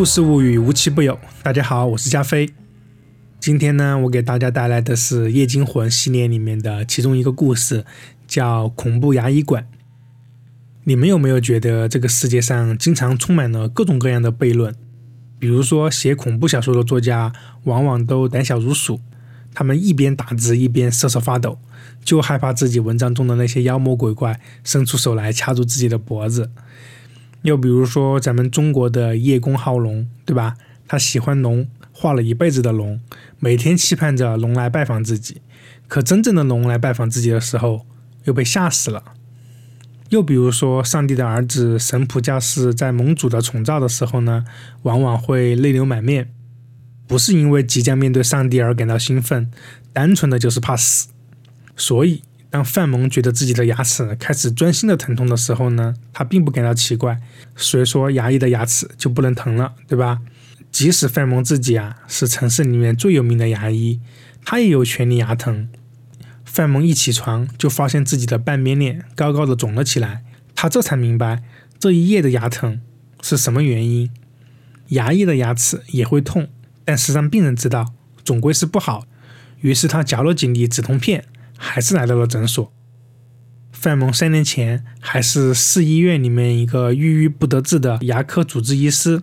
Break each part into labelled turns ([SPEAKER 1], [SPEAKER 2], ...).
[SPEAKER 1] 故事物语无奇不有。大家好，我是加菲。今天呢，我给大家带来的是《夜惊魂》系列里面的其中一个故事，叫《恐怖牙医馆》。你们有没有觉得这个世界上经常充满了各种各样的悖论？比如说，写恐怖小说的作家往往都胆小如鼠，他们一边打字一边瑟瑟发抖，就害怕自己文章中的那些妖魔鬼怪伸出手来掐住自己的脖子。又比如说，咱们中国的叶公好龙，对吧？他喜欢龙，画了一辈子的龙，每天期盼着龙来拜访自己。可真正的龙来拜访自己的时候，又被吓死了。又比如说，上帝的儿子神普教士在盟主的宠召的时候呢，往往会泪流满面，不是因为即将面对上帝而感到兴奋，单纯的就是怕死。所以。当范蒙觉得自己的牙齿开始专心的疼痛的时候呢，他并不感到奇怪。谁说牙医的牙齿就不能疼了，对吧？即使范蒙自己啊是城市里面最有名的牙医，他也有权利牙疼。范蒙一起床就发现自己的半边脸高高的肿了起来，他这才明白这一夜的牙疼是什么原因。牙医的牙齿也会痛，但是让病人知道总归是不好。于是他嚼了几粒止痛片。还是来到了诊所。范蒙三年前还是市医院里面一个郁郁不得志的牙科主治医师。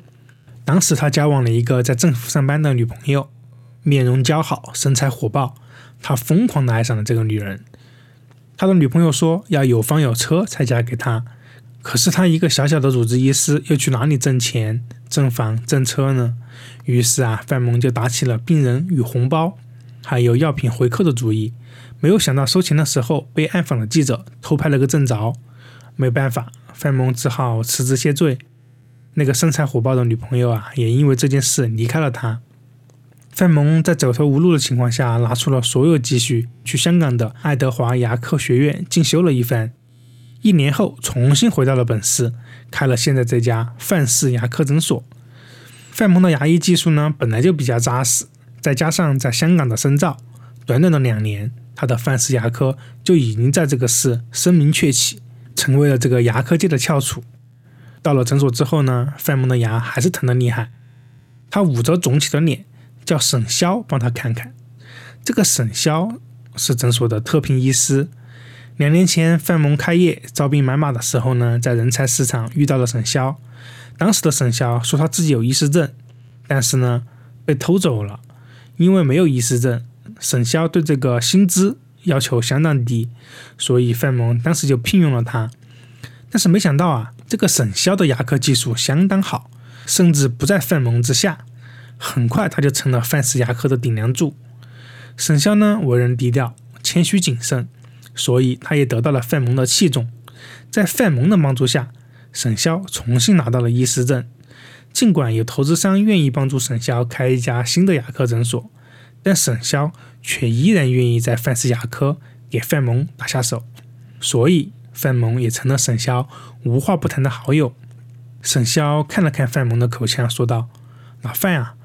[SPEAKER 1] 当时他交往了一个在政府上班的女朋友，面容姣好，身材火爆。他疯狂的爱上了这个女人。他的女朋友说要有房有车才嫁给他。可是他一个小小的主治医师，又去哪里挣钱、挣房、挣车呢？于是啊，范蒙就打起了病人与红包，还有药品回扣的主意。没有想到收钱的时候被暗访的记者偷拍了个正着，没办法，范蒙只好辞职谢罪。那个身材火爆的女朋友啊，也因为这件事离开了他。范蒙在走投无路的情况下，拿出了所有积蓄，去香港的爱德华牙科学院进修了一番。一年后，重新回到了本市，开了现在这家范氏牙科诊所。范蒙的牙医技术呢，本来就比较扎实，再加上在香港的深造，短短的两年。他的范氏牙科就已经在这个市声名鹊起，成为了这个牙科界的翘楚。到了诊所之后呢，范蒙的牙还是疼得厉害，他捂着肿起的脸，叫沈潇帮他看看。这个沈潇是诊所的特聘医师。两年前范蒙开业招兵买马的时候呢，在人才市场遇到了沈潇。当时的沈潇说他自己有医师证，但是呢被偷走了，因为没有医师证。沈潇对这个薪资要求相当低，所以范蒙当时就聘用了他。但是没想到啊，这个沈潇的牙科技术相当好，甚至不在范蒙之下。很快他就成了范氏牙科的顶梁柱。沈潇呢，为人低调、谦虚谨慎，所以他也得到了范蒙的器重。在范蒙的帮助下，沈潇重新拿到了医师证。尽管有投资商愿意帮助沈潇开一家新的牙科诊所。但沈潇却依然愿意在范氏牙科给范萌打下手，所以范萌也成了沈潇无话不谈的好友。沈潇看了看范萌的口腔，说道：“老范啊，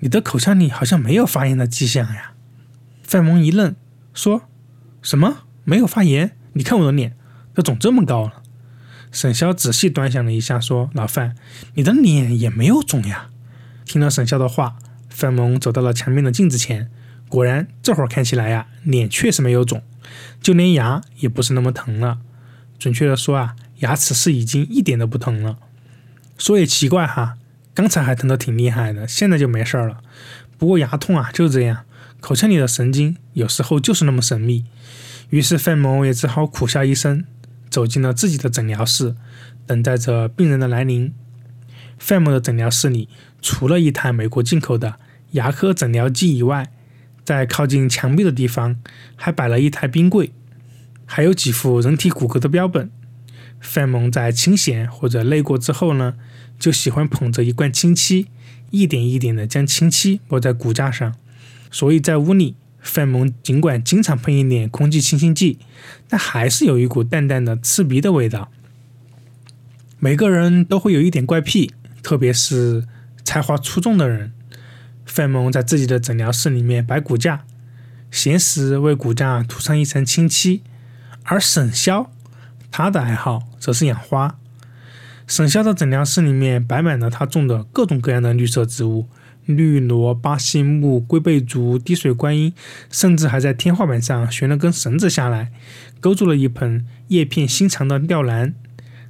[SPEAKER 1] 你的口腔里好像没有发炎的迹象呀。”范萌一愣，说：“什么？没有发炎？你看我的脸，都肿这么高了。”沈潇仔细端详了一下，说：“老范，你的脸也没有肿呀。”听了沈潇的话。范蒙走到了墙面的镜子前，果然这会儿看起来呀，脸确实没有肿，就连牙也不是那么疼了。准确的说啊，牙齿是已经一点都不疼了。说也奇怪哈，刚才还疼得挺厉害的，现在就没事儿了。不过牙痛啊就这样，口腔里的神经有时候就是那么神秘。于是范蒙也只好苦笑一声，走进了自己的诊疗室，等待着病人的来临。范蒙的诊疗室里，除了一台美国进口的。牙科诊疗机以外，在靠近墙壁的地方还摆了一台冰柜，还有几副人体骨骼的标本。范蒙在清闲或者累过之后呢，就喜欢捧着一罐清漆，一点一点的将清漆抹在骨架上。所以在屋里，范蒙尽管经常喷一点空气清新剂，但还是有一股淡淡的刺鼻的味道。每个人都会有一点怪癖，特别是才华出众的人。范蒙在自己的诊疗室里面摆骨架，闲时为骨架涂上一层清漆。而沈潇，他的爱好则是养花。沈潇的诊疗室里面摆满了他种的各种各样的绿色植物，绿萝、巴西木、龟背竹、滴水观音，甚至还在天花板上悬了根绳子下来，勾住了一盆叶片心长的吊兰。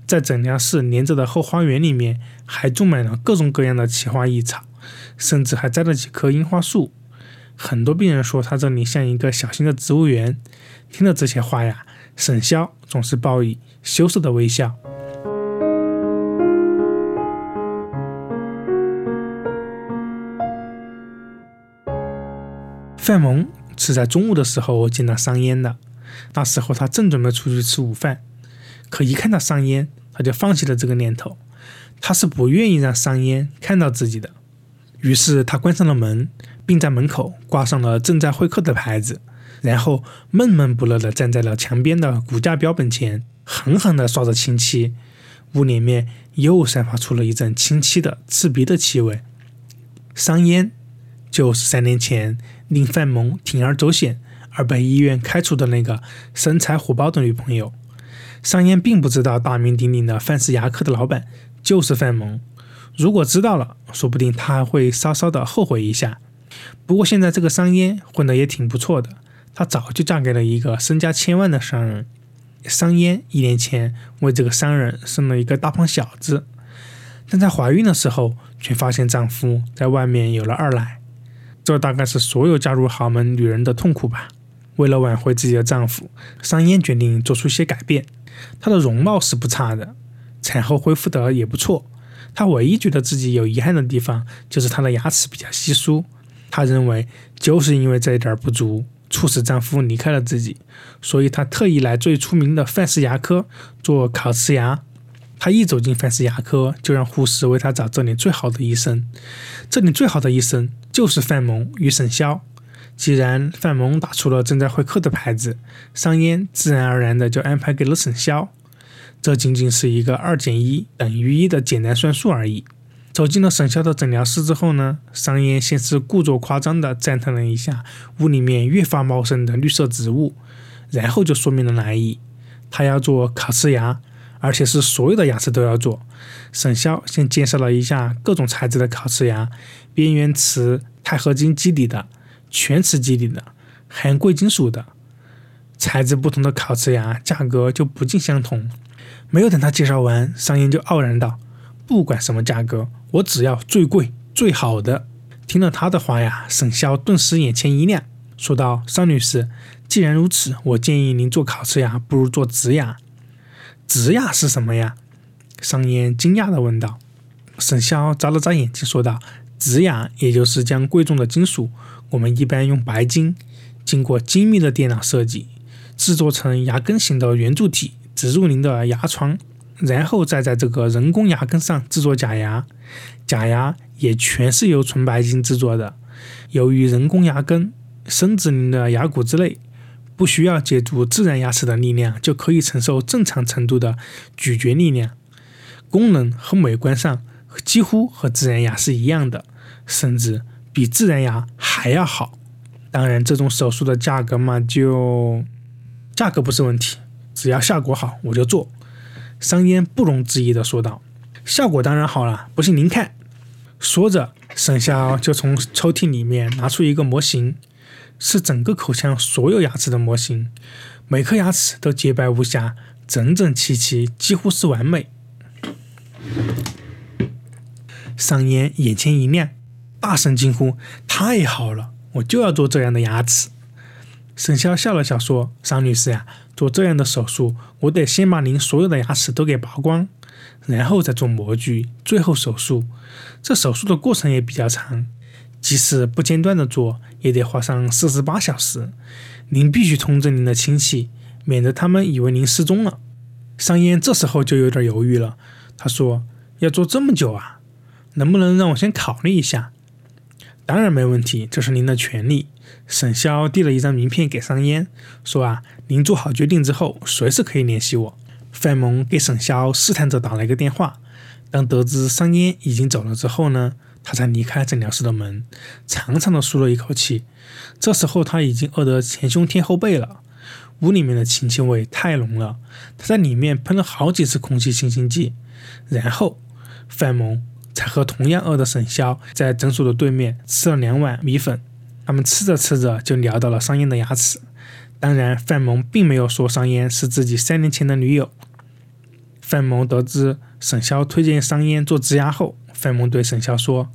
[SPEAKER 1] 在诊疗室连着的后花园里面，还种满了各种各样的奇花异草，甚至还栽了几棵樱花树。很多病人说他这里像一个小型的植物园。听了这些话呀，沈潇总是报以羞涩的微笑。范蒙是在中午的时候见到商烟的，那时候他正准备出去吃午饭，可一看到商烟，他就放弃了这个念头。他是不愿意让商烟看到自己的，于是他关上了门，并在门口挂上了正在会客的牌子，然后闷闷不乐地站在了墙边的骨架标本前，狠狠地刷着清漆。屋里面又散发出了一阵清漆的刺鼻的气味。商烟就是三年前。令范蒙铤而走险而被医院开除的那个身材火爆的女朋友，商烟并不知道大名鼎鼎的范氏牙科的老板就是范蒙。如果知道了，说不定他还会稍稍的后悔一下。不过现在这个商烟混得也挺不错的，她早就嫁给了一个身家千万的商人。商烟一年前为这个商人生了一个大胖小子，但在怀孕的时候却发现丈夫在外面有了二奶。这大概是所有嫁入豪门女人的痛苦吧。为了挽回自己的丈夫，商烟决定做出一些改变。她的容貌是不差的，产后恢复得也不错。她唯一觉得自己有遗憾的地方，就是她的牙齿比较稀疏。她认为，就是因为这一点不足，促使丈夫离开了自己，所以她特意来最出名的范氏牙科做烤瓷牙。她一走进范氏牙科，就让护士为她找这里最好的医生。这里最好的医生。就是范蒙与沈潇。既然范蒙打出了正在会客的牌子，商烟自然而然的就安排给了沈潇。这仅仅是一个二减一等于一的简单算术而已。走进了沈潇的诊疗室之后呢，商烟先是故作夸张的赞叹了一下屋里面越发茂盛的绿色植物，然后就说明了来意。他要做烤瓷牙，而且是所有的牙齿都要做。沈潇先介绍了一下各种材质的烤瓷牙。边缘瓷、钛合金基底的、全瓷基底的、含贵金属的，材质不同的烤瓷牙价格就不尽相同。没有等他介绍完，商烟就傲然道：“不管什么价格，我只要最贵、最好的。”听了他的话呀，沈潇顿时眼前一亮，说道：“商女士，既然如此，我建议您做烤瓷牙，不如做植牙。植牙是什么呀？”商烟惊讶地问道。沈潇眨了眨眼睛，说道。植牙也就是将贵重的金属，我们一般用白金，经过精密的电脑设计，制作成牙根型的圆柱体，植入您的牙床，然后再在这个人工牙根上制作假牙。假牙也全是由纯白金制作的。由于人工牙根深植您的牙骨之内，不需要借助自然牙齿的力量，就可以承受正常程度的咀嚼力量，功能和美观上几乎和自然牙是一样的。甚至比自然牙还要好。当然，这种手术的价格嘛，就价格不是问题，只要效果好，我就做。商烟不容置疑地说道：“效果当然好了，不信您看。”说着，沈潇就从抽屉里面拿出一个模型，是整个口腔所有牙齿的模型，每颗牙齿都洁白无瑕，整整齐齐，几乎是完美。商烟眼前一亮。大声惊呼：“太好了，我就要做这样的牙齿！”沈潇笑了笑说：“商女士呀，做这样的手术，我得先把您所有的牙齿都给拔光，然后再做模具，最后手术。这手术的过程也比较长，即使不间断的做，也得花上四十八小时。您必须通知您的亲戚，免得他们以为您失踪了。”商烟这时候就有点犹豫了，他说：“要做这么久啊？能不能让我先考虑一下？”当然没问题，这是您的权利。沈潇递了一张名片给商烟，说：“啊，您做好决定之后，随时可以联系我。”范蒙给沈潇试探着打了一个电话。当得知商烟已经走了之后呢，他才离开诊疗室的门，长长的舒了一口气。这时候他已经饿得前胸贴后背了。屋里面的清气味太浓了，他在里面喷了好几次空气清新剂，然后范蒙才和同样饿的沈潇在诊所的对面吃了两碗米粉。他们吃着吃着就聊到了商烟的牙齿。当然，范蒙并没有说商烟是自己三年前的女友。范蒙得知沈潇推荐商烟做植牙后，范蒙对沈潇说：“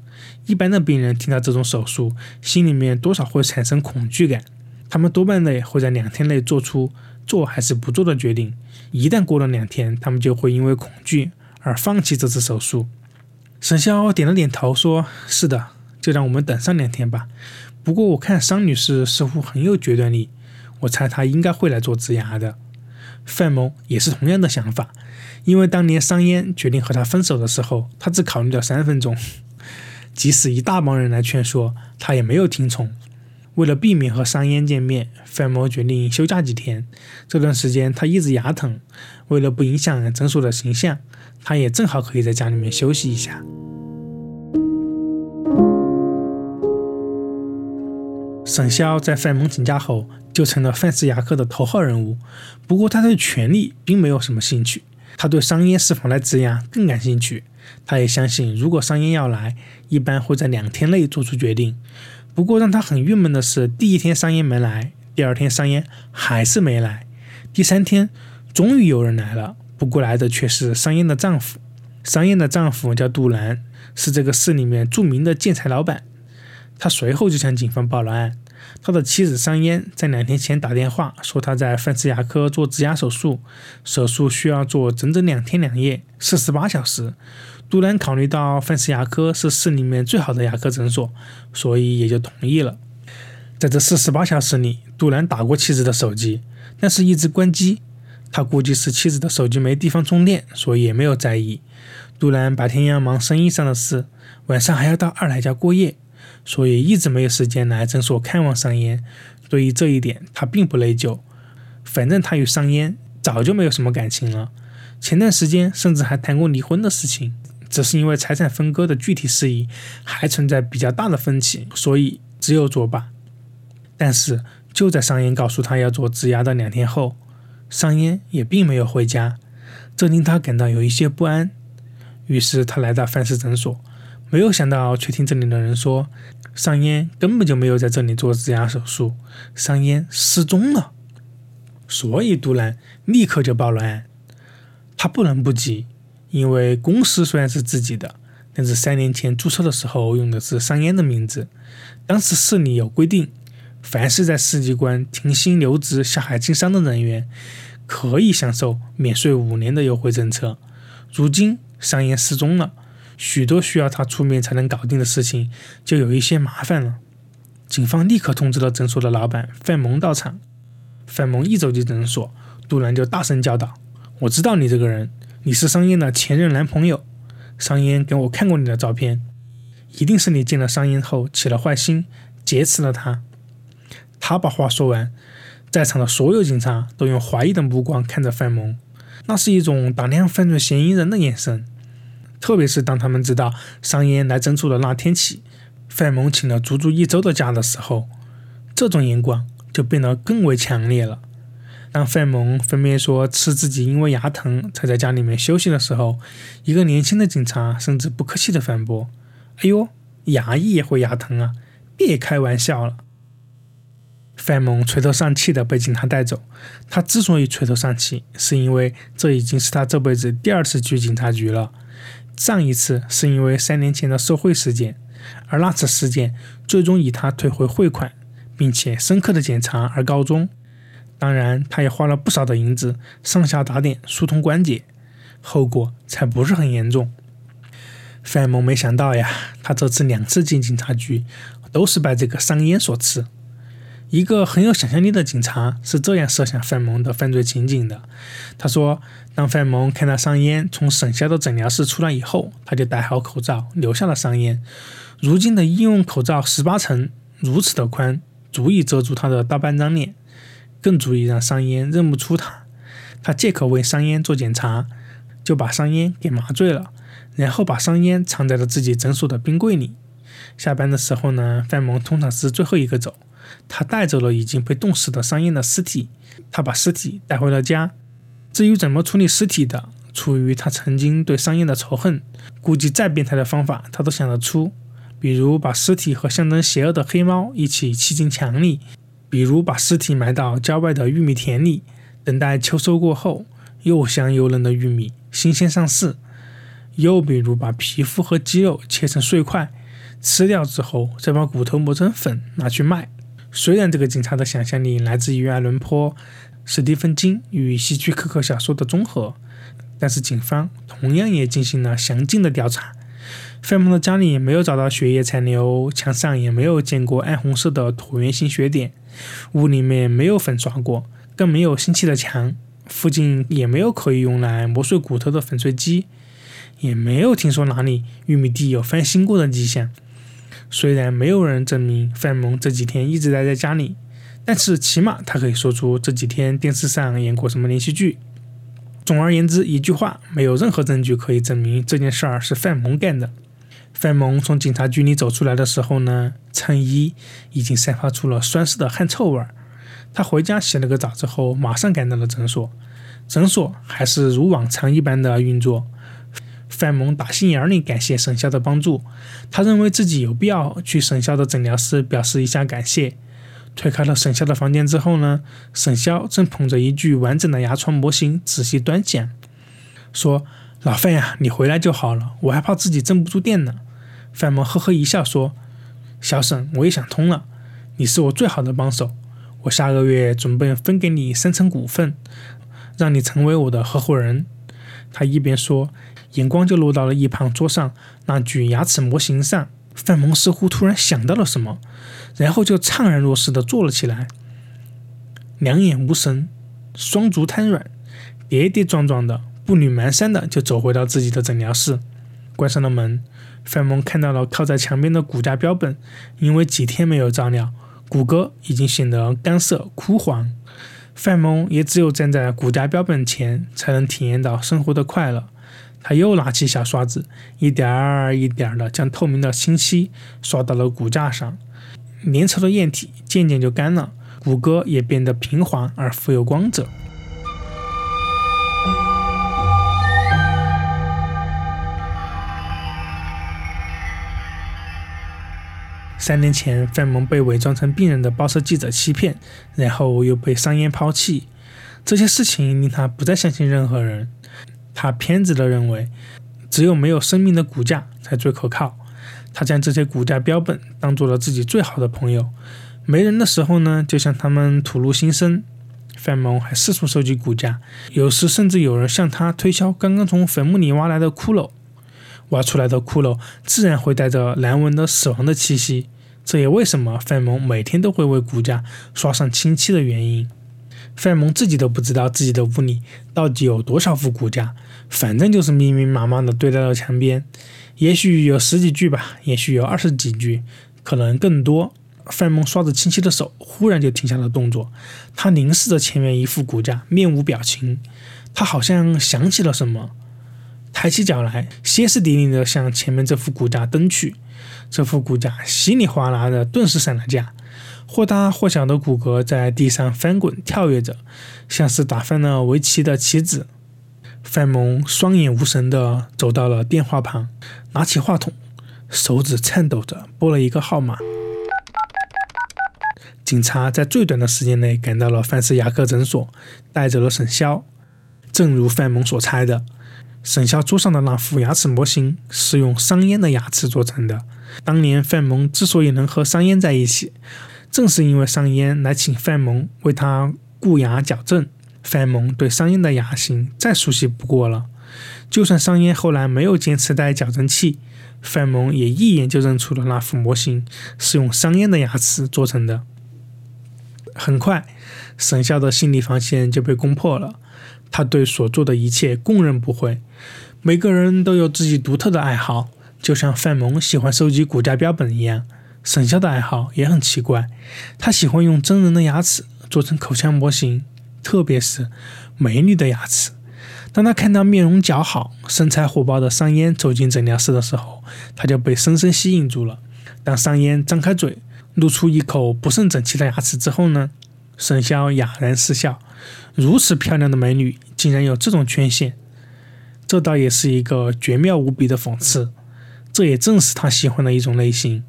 [SPEAKER 1] 一般的病人听到这种手术，心里面多少会产生恐惧感，他们多半呢会在两天内做出做还是不做的决定。一旦过了两天，他们就会因为恐惧而放弃这次手术。”沈潇点了点头，说：“是的，就让我们等上两天吧。不过我看商女士似乎很有决断力。”我猜她应该会来做植牙的。范某也是同样的想法，因为当年商烟决定和他分手的时候，他只考虑了三分钟，即使一大帮人来劝说，他也没有听从。为了避免和商烟见面，范某决定休假几天。这段时间他一直牙疼，为了不影响诊所的形象，他也正好可以在家里面休息一下。沈潇在范蒙请假后，就成了范氏牙科的头号人物。不过，他对权力并没有什么兴趣，他对商烟是否来植牙更感兴趣。他也相信，如果商烟要来，一般会在两天内做出决定。不过，让他很郁闷的是，第一天商烟没来，第二天商烟还是没来，第三天终于有人来了，不过来的却是商烟的丈夫。商烟的丈夫叫杜兰，是这个市里面著名的建材老板。他随后就向警方报了案。他的妻子商烟在两天前打电话说，他在范氏牙科做植牙手术，手术需要做整整两天两夜，四十八小时。杜兰考虑到范氏牙科是市里面最好的牙科诊所，所以也就同意了。在这四十八小时里，杜兰打过妻子的手机，但是一直关机。他估计是妻子的手机没地方充电，所以也没有在意。杜兰白天要忙生意上的事，晚上还要到二奶家过夜。所以一直没有时间来诊所看望商烟。对于这一点，他并不内疚。反正他与商烟早就没有什么感情了，前段时间甚至还谈过离婚的事情，只是因为财产分割的具体事宜还存在比较大的分歧，所以只有作罢。但是就在商烟告诉他要做植牙的两天后，商烟也并没有回家，这令他感到有一些不安。于是他来到范氏诊所。没有想到，却听这里的人说，商烟根本就没有在这里做植牙手术，商烟失踪了。所以杜兰立刻就报了案。他不能不急，因为公司虽然是自己的，但是三年前注册的时候用的是商烟的名字。当时市里有规定，凡是在市机关停薪留职下海经商的人员，可以享受免税五年的优惠政策。如今商烟失踪了。许多需要他出面才能搞定的事情，就有一些麻烦了。警方立刻通知了诊所的老板范蒙到场。范蒙一走进诊所，杜兰就大声叫道：“我知道你这个人，你是商烟的前任男朋友。商烟给我看过你的照片，一定是你见了商烟后起了坏心，劫持了他。”他把话说完，在场的所有警察都用怀疑的目光看着范蒙，那是一种打量犯罪嫌疑人的眼神。特别是当他们知道商烟来诊所的那天起，范蒙请了足足一周的假的时候，这种眼光就变得更为强烈了。当范蒙分别说是自己因为牙疼才在家里面休息的时候，一个年轻的警察甚至不客气地反驳：“哎呦，牙医也会牙疼啊，别开玩笑了。”范蒙垂头丧气地被警察带走。他之所以垂头丧气，是因为这已经是他这辈子第二次去警察局了。上一次是因为三年前的受贿事件，而那次事件最终以他退回汇款，并且深刻的检查而告终。当然，他也花了不少的银子上下打点疏通关节，后果才不是很严重。范蒙没想到呀，他这次两次进警察局都是拜这个商烟所赐。一个很有想象力的警察是这样设想范蒙的犯罪情景的。他说：“当范蒙看到商烟从省下的诊疗室出来以后，他就戴好口罩，留下了商烟。如今的医用口罩十八层，如此的宽，足以遮住他的大半张脸，更足以让商烟认不出他。他借口为商烟做检查，就把商烟给麻醉了，然后把商烟藏在了自己诊所的冰柜里。下班的时候呢，范蒙通常是最后一个走。”他带走了已经被冻死的商烟的尸体，他把尸体带回了家。至于怎么处理尸体的，出于他曾经对商燕的仇恨，估计再变态的方法他都想得出，比如把尸体和象征邪恶的黑猫一起砌进墙里，比如把尸体埋到郊外的玉米田里，等待秋收过后，又香又嫩的玉米新鲜上市。又比如把皮肤和肌肉切成碎块，吃掉之后再把骨头磨成粉拿去卖。虽然这个警察的想象力来自于爱伦坡、史蒂芬金与希区柯克小说的综合，但是警方同样也进行了详尽的调查。费蒙的家里没有找到血液残留，墙上也没有见过暗红色的椭圆形血点，屋里面没有粉刷过，更没有新砌的墙，附近也没有可以用来磨碎骨头的粉碎机。也没有听说哪里玉米地有翻新过的迹象。虽然没有人证明范蒙这几天一直待在家里，但是起码他可以说出这几天电视上演过什么连续剧。总而言之，一句话，没有任何证据可以证明这件事儿是范蒙干的。范蒙从警察局里走出来的时候呢，衬衣已经散发出了酸湿的汗臭味儿。他回家洗了个澡之后，马上赶到了诊所。诊所还是如往常一般的运作。范蒙打心眼里感谢沈潇的帮助，他认为自己有必要去沈潇的诊疗室表示一下感谢。推开了沈潇的房间之后呢，沈潇正捧着一具完整的牙床模型仔细端详，说：“老范呀，你回来就好了，我还怕自己镇不住店呢。”范蒙呵呵一笑说：“小沈，我也想通了，你是我最好的帮手，我下个月准备分给你三成股份，让你成为我的合伙人。”他一边说。眼光就落到了一旁桌上那具牙齿模型上，范蒙似乎突然想到了什么，然后就怅然若失地坐了起来，两眼无神，双足瘫软，跌跌撞撞的，步履蹒跚的就走回到自己的诊疗室，关上了门。范蒙看到了靠在墙边的骨架标本，因为几天没有照料，骨骼已经显得干涩枯黄。范蒙也只有站在骨架标本前，才能体验到生活的快乐。他又拿起小刷子，一点儿一点儿地将透明的清漆刷到了骨架上，粘稠的液体渐渐就干了，骨骼也变得平滑而富有光泽。三年前，范蒙被伪装成病人的报社记者欺骗，然后又被商烟抛弃，这些事情令他不再相信任何人。他偏执地认为，只有没有生命的骨架才最可靠。他将这些骨架标本当做了自己最好的朋友。没人的时候呢，就向他们吐露心声。范蒙还四处收集骨架，有时甚至有人向他推销刚刚从坟墓里挖来的骷髅。挖出来的骷髅自然会带着难闻的死亡的气息。这也为什么范蒙每天都会为骨架刷上清漆的原因。费尔蒙自己都不知道自己的屋里到底有多少副骨架，反正就是密密麻麻的堆在了墙边，也许有十几具吧，也许有二十几具，可能更多。范蒙刷着清晰的手忽然就停下了动作，他凝视着前面一副骨架，面无表情。他好像想起了什么，抬起脚来，歇斯底里的向前面这副骨架蹬去。这副骨架稀里哗啦的，顿时散了架。或大或小的骨骼在地上翻滚跳跃着，像是打翻了围棋的棋子。范蒙双眼无神地走到了电话旁，拿起话筒，手指颤抖着拨了一个号码。警察在最短的时间内赶到了范氏牙科诊所，带走了沈潇。正如范蒙所猜的，沈潇桌上的那副牙齿模型是用商烟的牙齿做成的。当年范蒙之所以能和商烟在一起，正是因为商烟来请范蒙为他固牙矫正，范蒙对商烟的牙型再熟悉不过了。就算商烟后来没有坚持戴矫正器，范蒙也一眼就认出了那副模型是用商烟的牙齿做成的。很快，沈笑的心理防线就被攻破了。他对所做的一切供认不讳。每个人都有自己独特的爱好，就像范蒙喜欢收集骨架标本一样。沈潇的爱好也很奇怪，他喜欢用真人的牙齿做成口腔模型，特别是美女的牙齿。当他看到面容姣好、身材火爆的商烟走进诊疗室的时候，他就被深深吸引住了。当商烟张开嘴，露出一口不甚整齐的牙齿之后呢，沈潇哑然失笑。如此漂亮的美女，竟然有这种缺陷。这倒也是一个绝妙无比的讽刺。这也正是他喜欢的一种类型。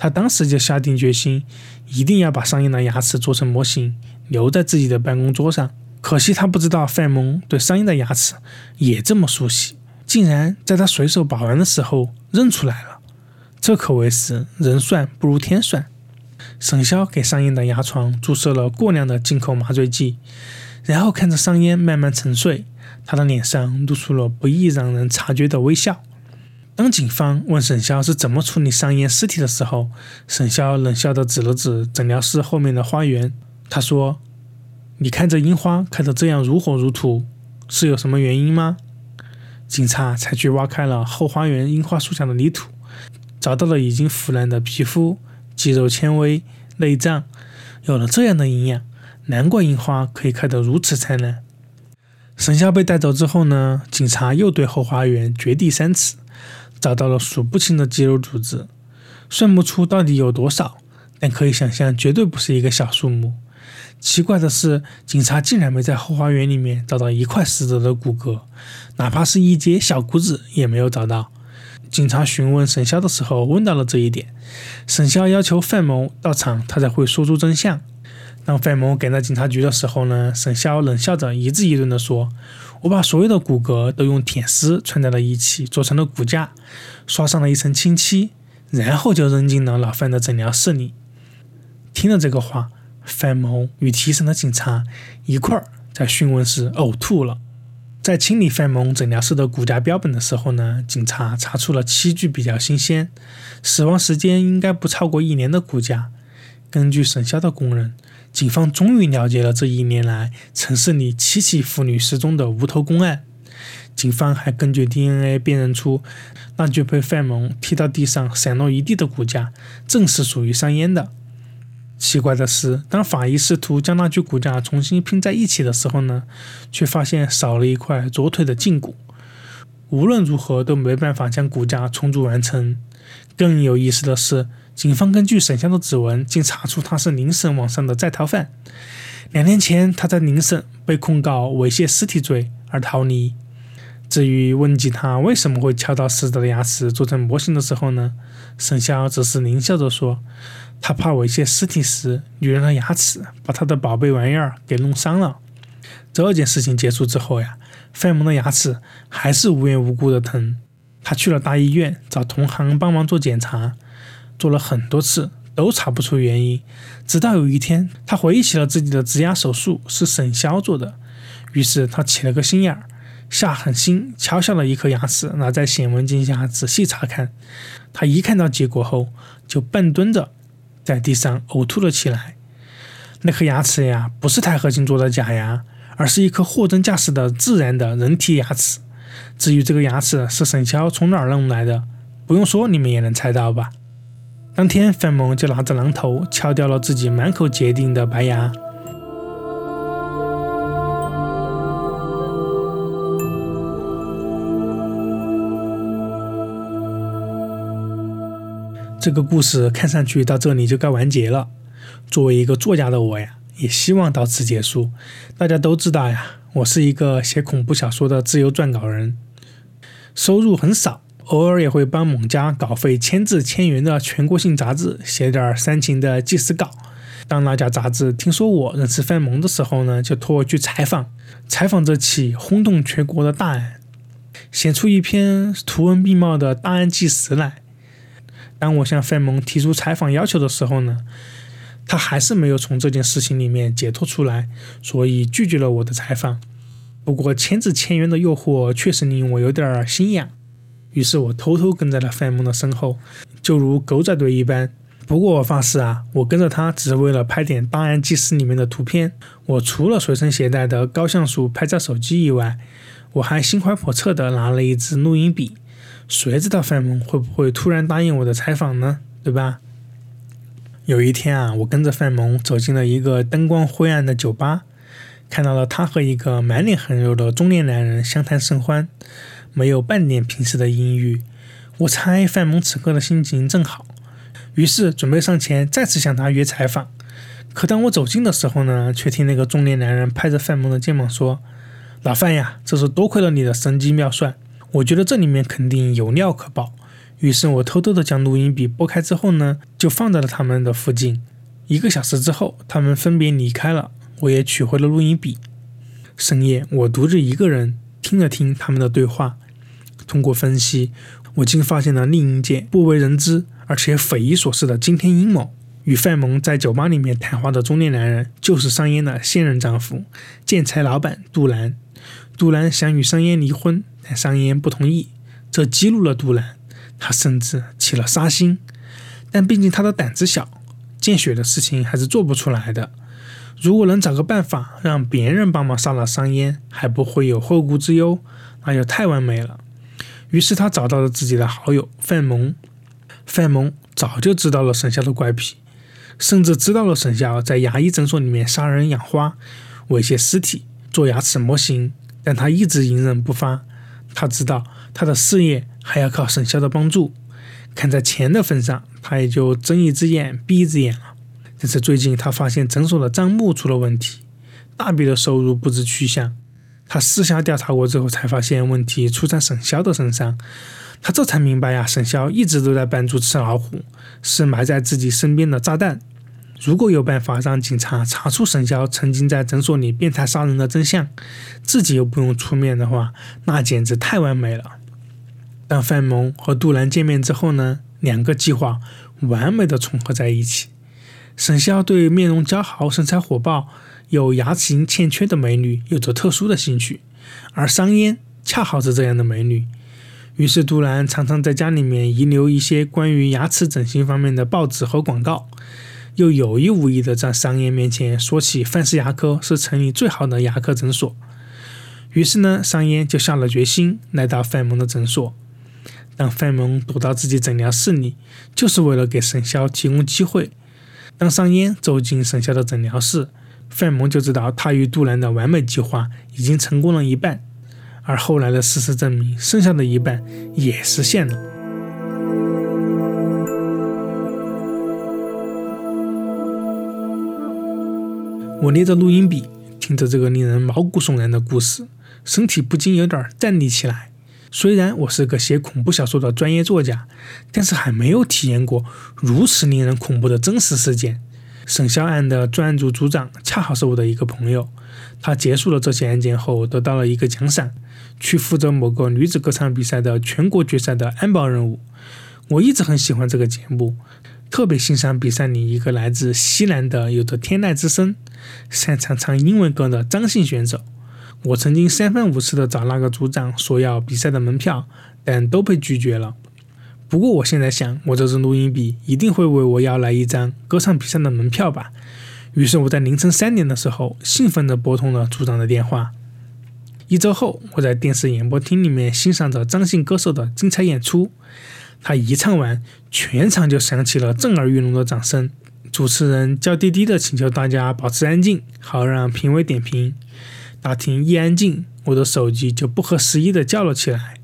[SPEAKER 1] 他当时就下定决心，一定要把上音的牙齿做成模型，留在自己的办公桌上。可惜他不知道范蒙对上音的牙齿也这么熟悉，竟然在他随手把玩的时候认出来了。这可谓是人算不如天算。沈潇给上音的牙床注射了过量的进口麻醉剂，然后看着上烟慢慢沉睡，他的脸上露出了不易让人察觉的微笑。当警方问沈潇是怎么处理上烟尸体的时候，沈潇冷笑地指了指诊疗室后面的花园，他说：“你看这樱花开得这样如火如荼，是有什么原因吗？”警察才去挖开了后花园樱花树下的泥土，找到了已经腐烂的皮肤、肌肉纤维、内脏，有了这样的营养，难怪樱花可以开得如此灿烂。沈潇被带走之后呢，警察又对后花园掘地三尺。找到了数不清的肌肉组织，算不出到底有多少，但可以想象，绝对不是一个小数目。奇怪的是，警察竟然没在后花园里面找到一块死者的骨骼，哪怕是一截小骨子也没有找到。警察询问沈潇的时候，问到了这一点。沈潇要求范某到场，他才会说出真相。当范某赶到警察局的时候呢，沈潇冷笑着一字一顿地说。我把所有的骨骼都用铁丝串在了一起，做成了骨架，刷上了一层清漆，然后就扔进了老范的诊疗室里。听了这个话，范某与提审的警察一块儿在讯问室呕吐了。在清理范某诊疗室的骨架标本的时候呢，警察查出了七具比较新鲜、死亡时间应该不超过一年的骨架。根据沈潇的供认。警方终于了解了这一年来城市里七起妇女失踪的无头公案。警方还根据 DNA 辨认出那具被范蒙踢到地上散落一地的骨架，正是属于商烟的。奇怪的是，当法医试图将那具骨架重新拼在一起的时候呢，却发现少了一块左腿的胫骨。无论如何都没办法将骨架重组完成。更有意思的是。警方根据沈香的指纹，竟查出他是宁省网上的在逃犯。两年前，他在宁省被控告猥亵尸体罪而逃离。至于问及他为什么会敲到死者的牙齿做成模型的时候呢？沈潇只是狞笑着说：“他怕猥亵尸体时，女人的牙齿把他的宝贝玩意儿给弄伤了。”这件事情结束之后呀，范萌的牙齿还是无缘无故的疼。他去了大医院，找同行帮忙做检查。做了很多次都查不出原因，直到有一天，他回忆起了自己的植牙手术是沈潇做的，于是他起了个心眼儿，下狠心敲下了一颗牙齿，拿在显微镜下仔细查看。他一看到结果后，就半蹲着在地上呕吐了起来。那颗牙齿呀，不是钛合金做的假牙，而是一颗货真价实的自然的人体牙齿。至于这个牙齿是沈潇从哪儿弄来的，不用说，你们也能猜到吧？当天，范某就拿着榔头敲掉了自己满口结钉的白牙。这个故事看上去到这里就该完结了。作为一个作家的我呀，也希望到此结束。大家都知道呀，我是一个写恐怖小说的自由撰稿人，收入很少。偶尔也会帮某家稿费千字千元的全国性杂志写点煽情的纪实稿。当那家杂志听说我认识范蒙的时候呢，就托我去采访，采访这起轰动全国的大案，写出一篇图文并茂的大案纪实来。当我向范蒙提出采访要求的时候呢，他还是没有从这件事情里面解脱出来，所以拒绝了我的采访。不过千字千元的诱惑确实令我有点心痒。于是我偷偷跟在了范蒙的身后，就如狗仔队一般。不过我发誓啊，我跟着他只是为了拍点档案纪实里面的图片。我除了随身携带的高像素拍照手机以外，我还心怀叵测的拿了一支录音笔。谁知道范蒙会不会突然答应我的采访呢？对吧？有一天啊，我跟着范蒙走进了一个灯光灰暗的酒吧，看到了他和一个满脸横肉的中年男人相谈甚欢。没有半点平时的阴郁，我猜范蒙此刻的心情正好，于是准备上前再次向他约采访。可当我走近的时候呢，却听那个中年男人拍着范蒙的肩膀说：“老范呀，这是多亏了你的神机妙算，我觉得这里面肯定有料可爆。于是我偷偷的将录音笔拨开之后呢，就放在了他们的附近。一个小时之后，他们分别离开了，我也取回了录音笔。深夜，我独自一个人听了听他们的对话，通过分析，我竟发现了另一件不为人知而且匪夷所思的惊天阴谋。与范萌在酒吧里面谈话的中年男人，就是商烟的现任丈夫，建材老板杜兰。杜兰想与商烟离婚，但商烟不同意，这激怒了杜兰，他甚至起了杀心。但毕竟他的胆子小，见血的事情还是做不出来的。如果能找个办法让别人帮忙杀了商烟，还不会有后顾之忧，那就太完美了。于是他找到了自己的好友范萌。范萌早就知道了沈潇的怪癖。甚至知道了沈潇在牙医诊所里面杀人、养花、猥亵尸体、做牙齿模型，但他一直隐忍不发。他知道他的事业还要靠沈潇的帮助，看在钱的份上，他也就睁一只眼闭一只眼了。但是最近他发现诊所的账目出了问题，大笔的收入不知去向。他私下调查过之后，才发现问题出在沈潇的身上。他这才明白呀，沈潇一直都在扮猪吃老虎，是埋在自己身边的炸弹。如果有办法让警察查出沈潇曾经在诊所里变态杀人的真相，自己又不用出面的话，那简直太完美了。当范萌和杜兰见面之后呢，两个计划完美的重合在一起。沈潇对面容姣好、身材火爆、有牙齿型欠缺的美女有着特殊的兴趣，而商烟恰好是这样的美女。于是杜兰常常在家里面遗留一些关于牙齿整形方面的报纸和广告。又有意无意地在商烟面前说起范氏牙科是城里最好的牙科诊所，于是呢，商烟就下了决心来到范萌的诊所。当范萌躲到自己诊疗室里，就是为了给沈潇提供机会。当商烟走进沈潇的诊疗室，范萌就知道他与杜兰的完美计划已经成功了一半，而后来的事实证明，剩下的一半也实现了。我捏着录音笔，听着这个令人毛骨悚然的故事，身体不禁有点站立起来。虽然我是个写恐怖小说的专业作家，但是还没有体验过如此令人恐怖的真实事件。沈肖案的专案组组长恰好是我的一个朋友，他结束了这起案件后得到了一个奖赏，去负责某个女子歌唱比赛的全国决赛的安保任务。我一直很喜欢这个节目。特别欣赏比赛里一个来自西南的、有着天籁之声、擅长唱英文歌的张姓选手。我曾经三番五次的找那个组长索要比赛的门票，但都被拒绝了。不过我现在想，我这支录音笔一定会为我要来一张歌唱比赛的门票吧。于是我在凌晨三点的时候，兴奋地拨通了组长的电话。一周后，我在电视演播厅里面欣赏着张姓歌手的精彩演出。他一唱完，全场就响起了震耳欲聋的掌声。主持人娇滴滴的请求大家保持安静，好让评委点评。大厅一安静，我的手机就不合时宜的叫了起来。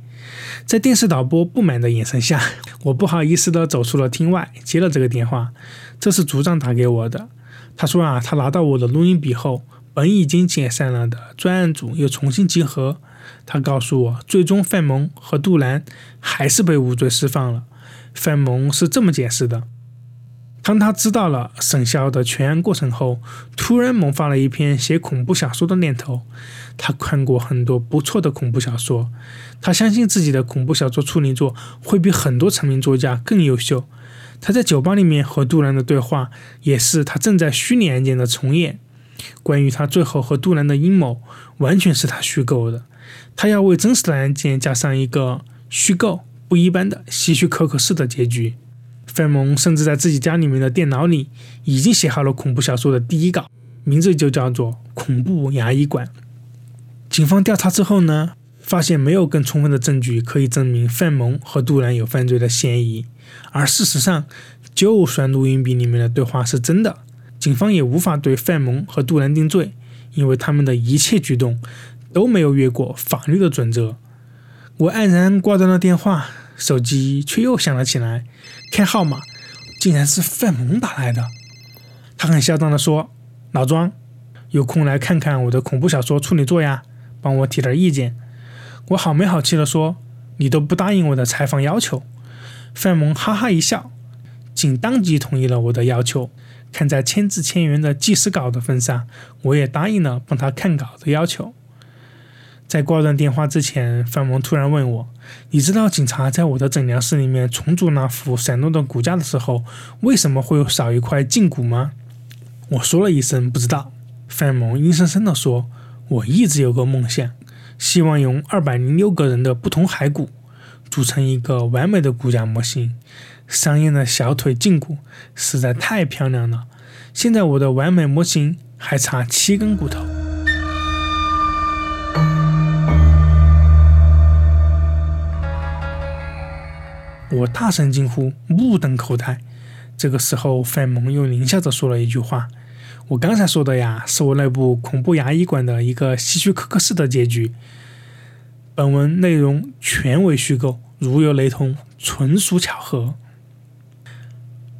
[SPEAKER 1] 在电视导播不满的眼神下，我不好意思的走出了厅外，接了这个电话。这是组长打给我的，他说啊，他拿到我的录音笔后，本已经解散了的专案组又重新集合。他告诉我，最终范萌和杜兰还是被无罪释放了。范萌是这么解释的：当他知道了沈潇的全案过程后，突然萌发了一篇写恐怖小说的念头。他看过很多不错的恐怖小说，他相信自己的恐怖小说处女作会比很多成名作家更优秀。他在酒吧里面和杜兰的对话，也是他正在虚拟案件的重演。关于他最后和杜兰的阴谋，完全是他虚构的。他要为真实的案件加上一个虚构、不一般的希区柯克式的结局。范蒙甚至在自己家里面的电脑里已经写好了恐怖小说的第一稿，名字就叫做《恐怖牙医馆》。警方调查之后呢，发现没有更充分的证据可以证明范蒙和杜兰有犯罪的嫌疑。而事实上，就算录音笔里面的对话是真的，警方也无法对范蒙和杜兰定罪，因为他们的一切举动。都没有越过法律的准则。我黯然挂断了电话，手机却又响了起来。看号码，竟然是范萌打来的。他很嚣张地说：“老庄，有空来看看我的恐怖小说处女作呀，帮我提点意见。我好没好气地说：“你都不答应我的采访要求。”范蒙哈哈一笑，竟当即同意了我的要求。看在千字千元的纪实稿的份上，我也答应了帮他看稿的要求。在挂断电话之前，范蒙突然问我：“你知道警察在我的诊疗室里面重组那副闪动的骨架的时候，为什么会有少一块胫骨吗？”我说了一声不知道。范蒙阴森森地说：“我一直有个梦想，希望用二百零六个人的不同骸骨组成一个完美的骨架模型。商燕的小腿胫骨实在太漂亮了。现在我的完美模型还差七根骨头。”我大声惊呼，目瞪口呆。这个时候，范蒙又狞笑着说了一句话。我刚才说的呀，是我那部恐怖牙医馆的一个希区柯克式的结局。本文内容全为虚构，如有雷同，纯属巧合。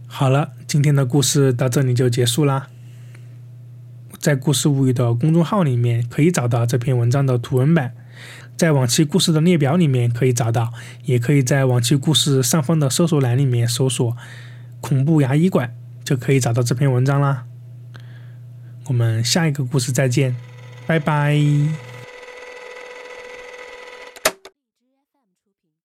[SPEAKER 1] 好了，今天的故事到这里就结束啦。在故事物语的公众号里面可以找到这篇文章的图文版，在往期故事的列表里面可以找到，也可以在往期故事上方的搜索栏里面搜索“恐怖牙医馆”，就可以找到这篇文章啦。我们下一个故事再见，拜拜。